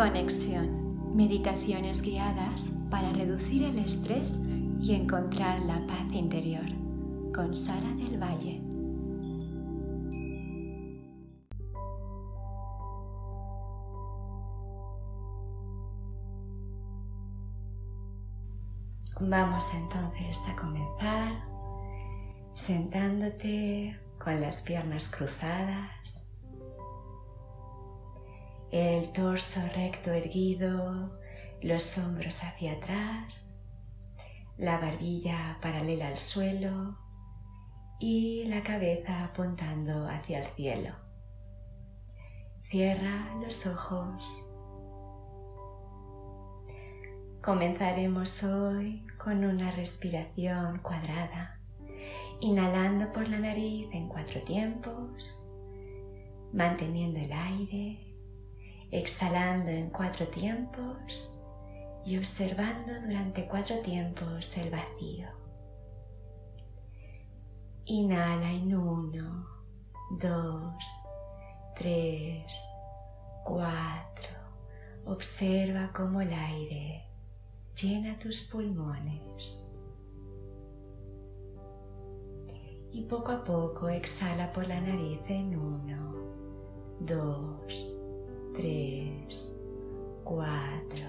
Conexión. Meditaciones guiadas para reducir el estrés y encontrar la paz interior. Con Sara del Valle. Vamos entonces a comenzar sentándote con las piernas cruzadas el torso recto erguido, los hombros hacia atrás, la barbilla paralela al suelo y la cabeza apuntando hacia el cielo. Cierra los ojos. Comenzaremos hoy con una respiración cuadrada, inhalando por la nariz en cuatro tiempos, manteniendo el aire exhalando en cuatro tiempos y observando durante cuatro tiempos el vacío. Inhala en uno, dos, tres, cuatro. Observa cómo el aire llena tus pulmones. Y poco a poco exhala por la nariz en uno, dos, tres, cuatro.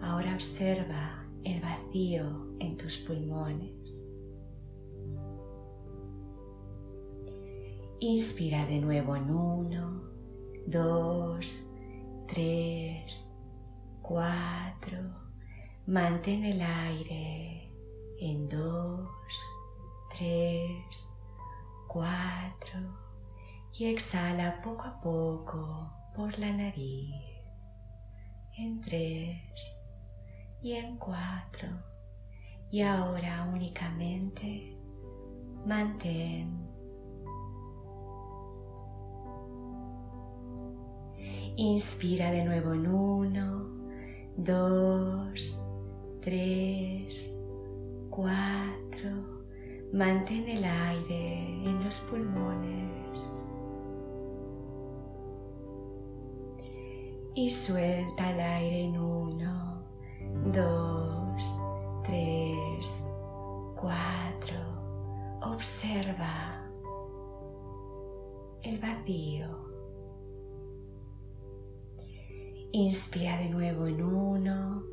Ahora observa el vacío en tus pulmones. Inspira de nuevo en uno, dos, tres, cuatro. Mantén el aire en dos, tres, cuatro y exhala poco a poco por la nariz en tres y en cuatro y ahora únicamente mantén Inspira de nuevo en uno, dos, tres, cuatro. Mantén el aire en los pulmones. Y suelta el aire en uno, dos, tres, cuatro. Observa el vacío. Inspira de nuevo en uno,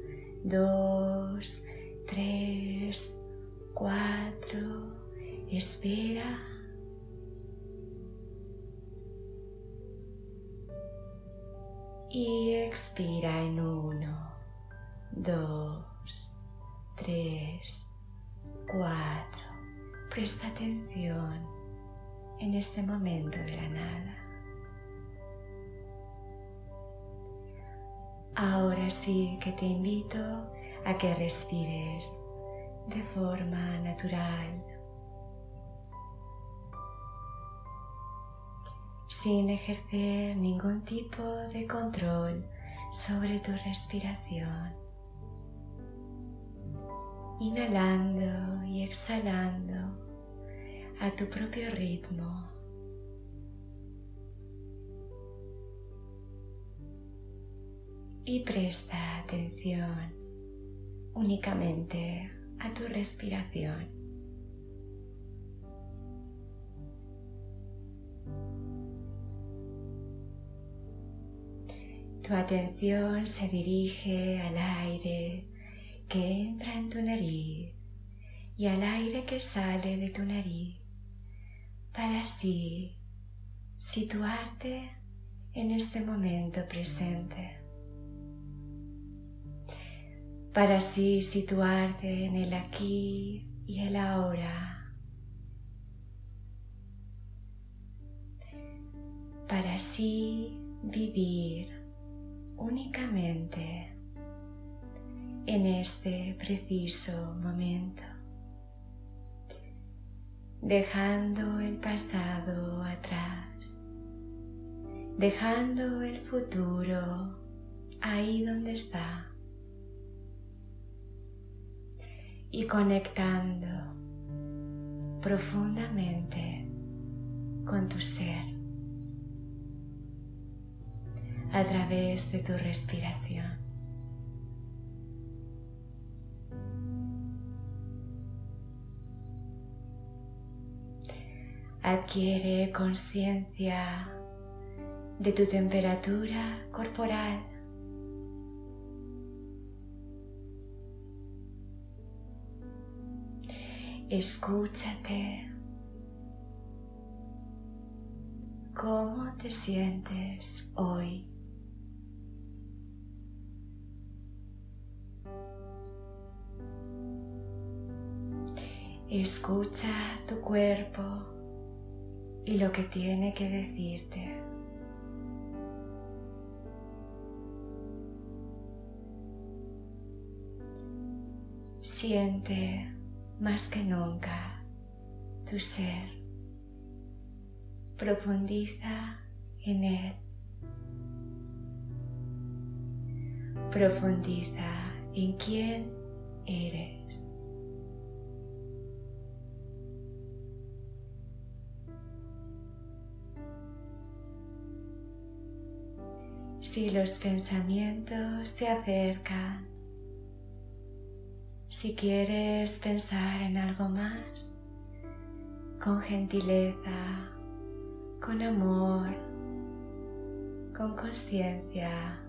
dos, tres, cuatro. Espera y expira en uno, dos, tres, cuatro. Presta atención en este momento de la nada. Ahora sí que te invito a que respires de forma natural sin ejercer ningún tipo de control sobre tu respiración. Inhalando y exhalando a tu propio ritmo. Y presta atención únicamente a tu respiración. Tu atención se dirige al aire que entra en tu nariz y al aire que sale de tu nariz para así situarte en este momento presente. Para así situarte en el aquí y el ahora. Para así vivir únicamente en este preciso momento, dejando el pasado atrás, dejando el futuro ahí donde está y conectando profundamente con tu ser a través de tu respiración. Adquiere conciencia de tu temperatura corporal. Escúchate. ¿Cómo te sientes hoy? Escucha tu cuerpo y lo que tiene que decirte. Siente más que nunca tu ser. Profundiza en él. Profundiza en quién eres. Si los pensamientos se acercan, si quieres pensar en algo más, con gentileza, con amor, con conciencia,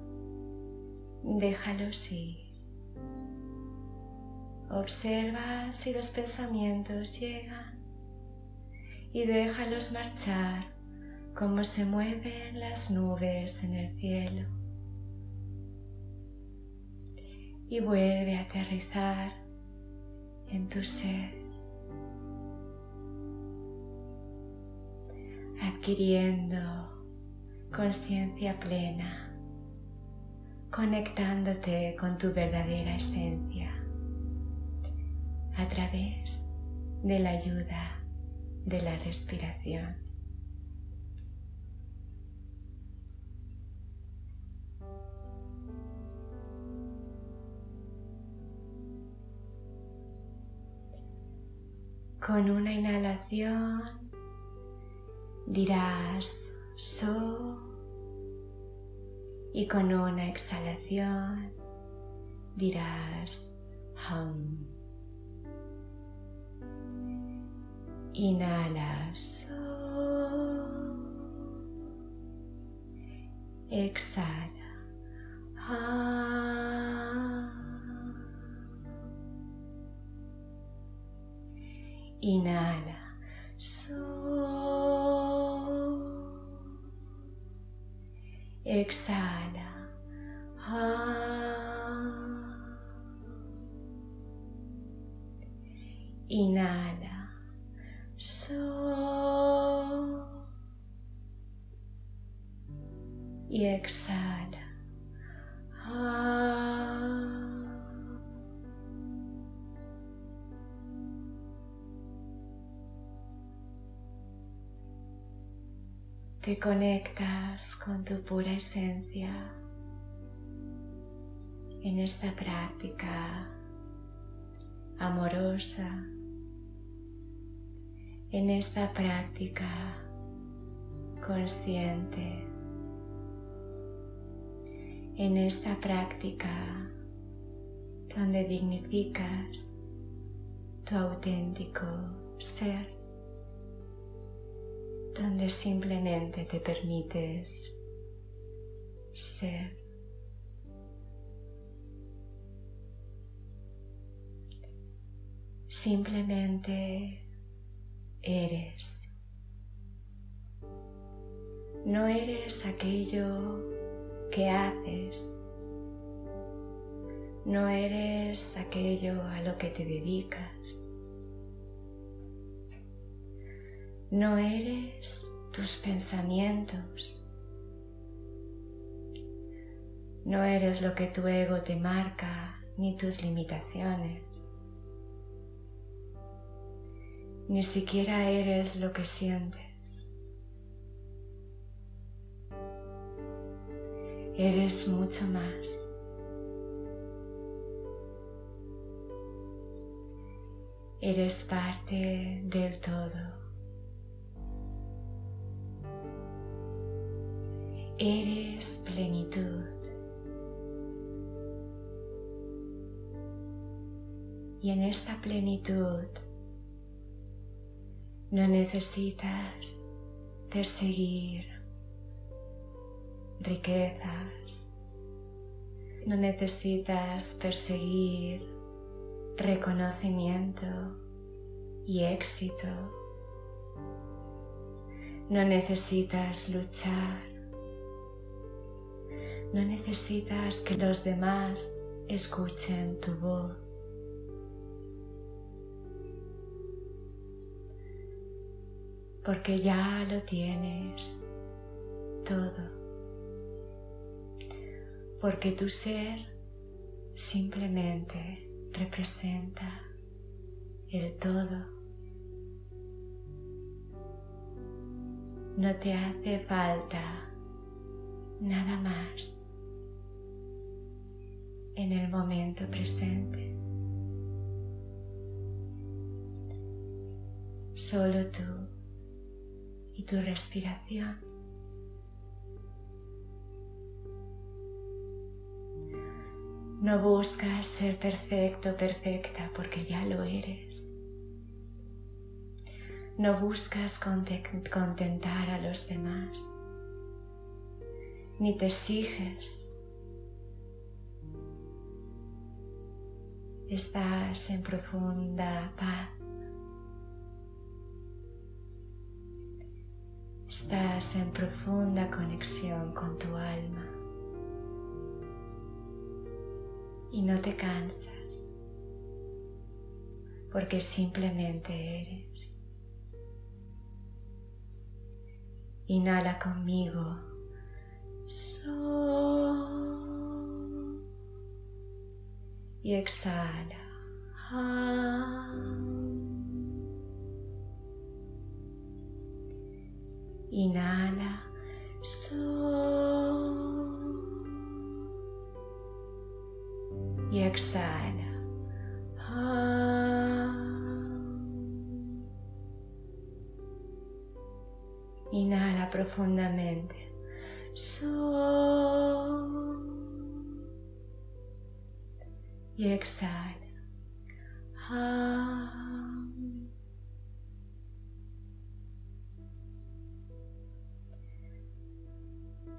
déjalos ir. Observa si los pensamientos llegan y déjalos marchar como se mueven las nubes en el cielo. Y vuelve a aterrizar en tu ser, adquiriendo conciencia plena, conectándote con tu verdadera esencia a través de la ayuda de la respiración. Con una inhalación dirás so y con una exhalación dirás hum. Inhala so. Exhala. Hum. Inhala. So. Exhala. Inhala. So. Y exhala. Te conectas con tu pura esencia en esta práctica amorosa, en esta práctica consciente, en esta práctica donde dignificas tu auténtico ser donde simplemente te permites ser. Simplemente eres. No eres aquello que haces. No eres aquello a lo que te dedicas. No eres tus pensamientos. No eres lo que tu ego te marca ni tus limitaciones. Ni siquiera eres lo que sientes. Eres mucho más. Eres parte del todo. Eres plenitud. Y en esta plenitud no necesitas perseguir riquezas. No necesitas perseguir reconocimiento y éxito. No necesitas luchar. No necesitas que los demás escuchen tu voz. Porque ya lo tienes todo. Porque tu ser simplemente representa el todo. No te hace falta nada más en el momento presente. Solo tú y tu respiración. No buscas ser perfecto, perfecta, porque ya lo eres. No buscas contentar a los demás, ni te exiges. Estás en profunda paz. Estás en profunda conexión con tu alma. y no te cansas porque simplemente eres. Inhala conmigo. Exhala. Inhala. y exhala. Inhala profundamente. Y exhala.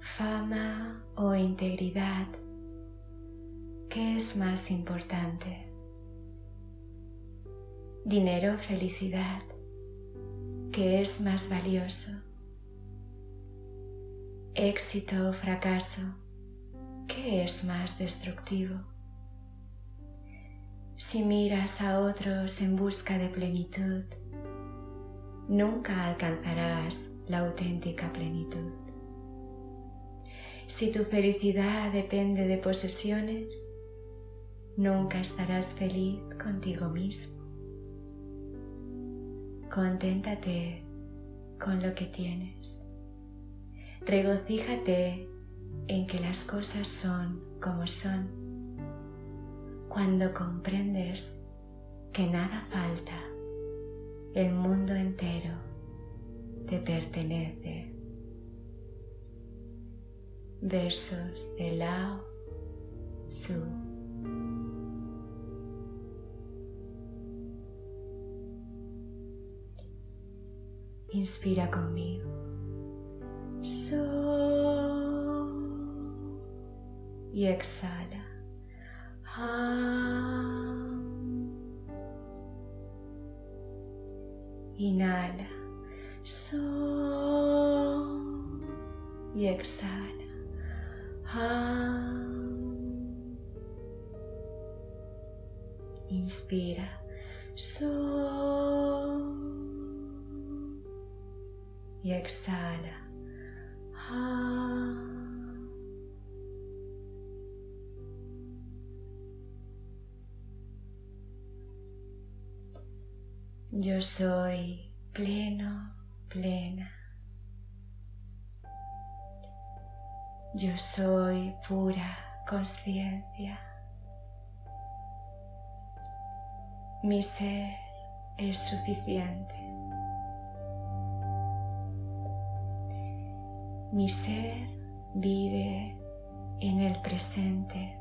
Fama o integridad ¿Qué es más importante? Dinero, felicidad. ¿Qué es más valioso? Éxito o fracaso. ¿Qué es más destructivo? Si miras a otros en busca de plenitud, nunca alcanzarás la auténtica plenitud. Si tu felicidad depende de posesiones, nunca estarás feliz contigo mismo. Conténtate con lo que tienes. Regocíjate en que las cosas son como son. Cuando comprendes que nada falta, el mundo entero te pertenece. Versos de Lao Su. Inspira conmigo. So y exhala. Inhala. So y exhala. Inspira. So y exhala. Yo soy pleno, plena. Yo soy pura conciencia. Mi ser es suficiente. Mi ser Vive en el presente.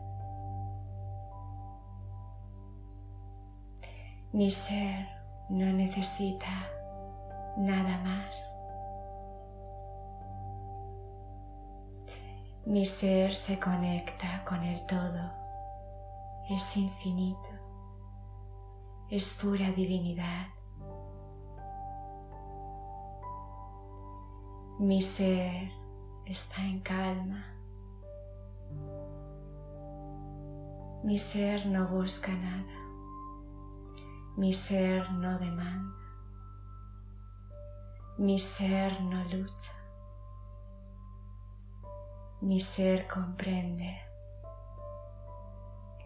Mi ser no necesita nada más. Mi ser se conecta con el todo. Es infinito. Es pura divinidad. Mi ser está en calma. Mi ser no busca nada. Mi ser no demanda. Mi ser no lucha. Mi ser comprende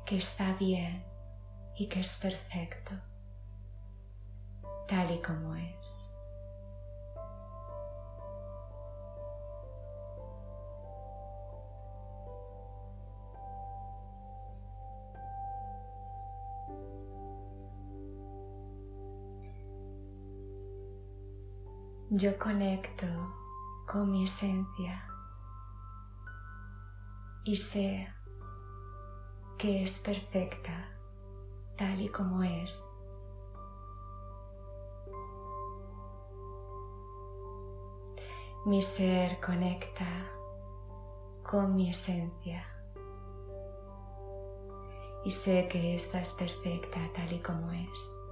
que está bien y que es perfecto, tal y como es. Yo conecto con mi esencia y sé que es perfecta tal y como es. Mi ser conecta con mi esencia y sé que esta es perfecta tal y como es.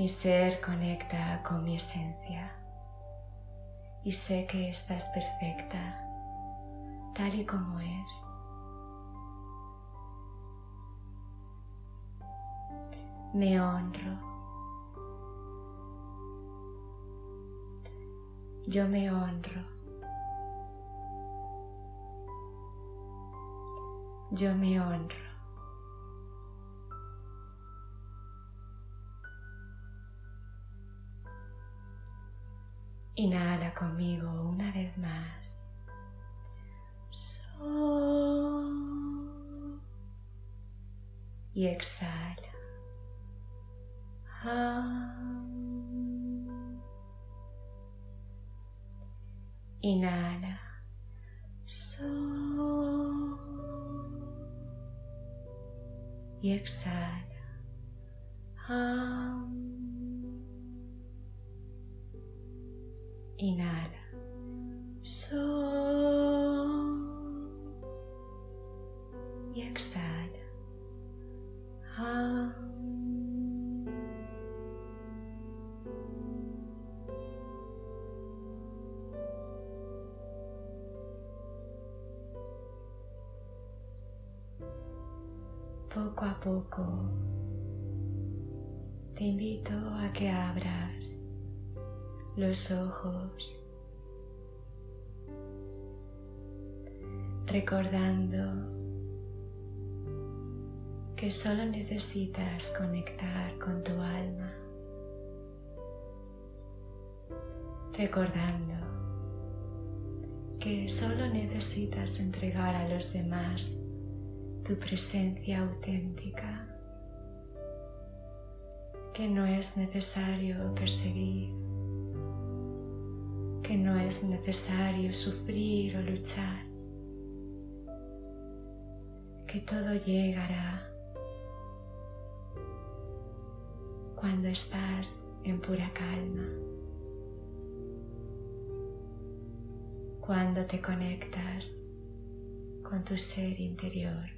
Mi ser conecta con mi esencia y sé que esta es perfecta tal y como es. Me honro. Yo me honro. Yo me honro. Inhala conmigo una vez más. Y exhala. Inhala. Y exhala. Inhala. So. Y exhala. Poco a poco te invito a que abras los ojos, recordando que solo necesitas conectar con tu alma, recordando que solo necesitas entregar a los demás tu presencia auténtica, que no es necesario perseguir que no es necesario sufrir o luchar, que todo llegará cuando estás en pura calma, cuando te conectas con tu ser interior,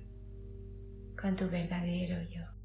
con tu verdadero yo.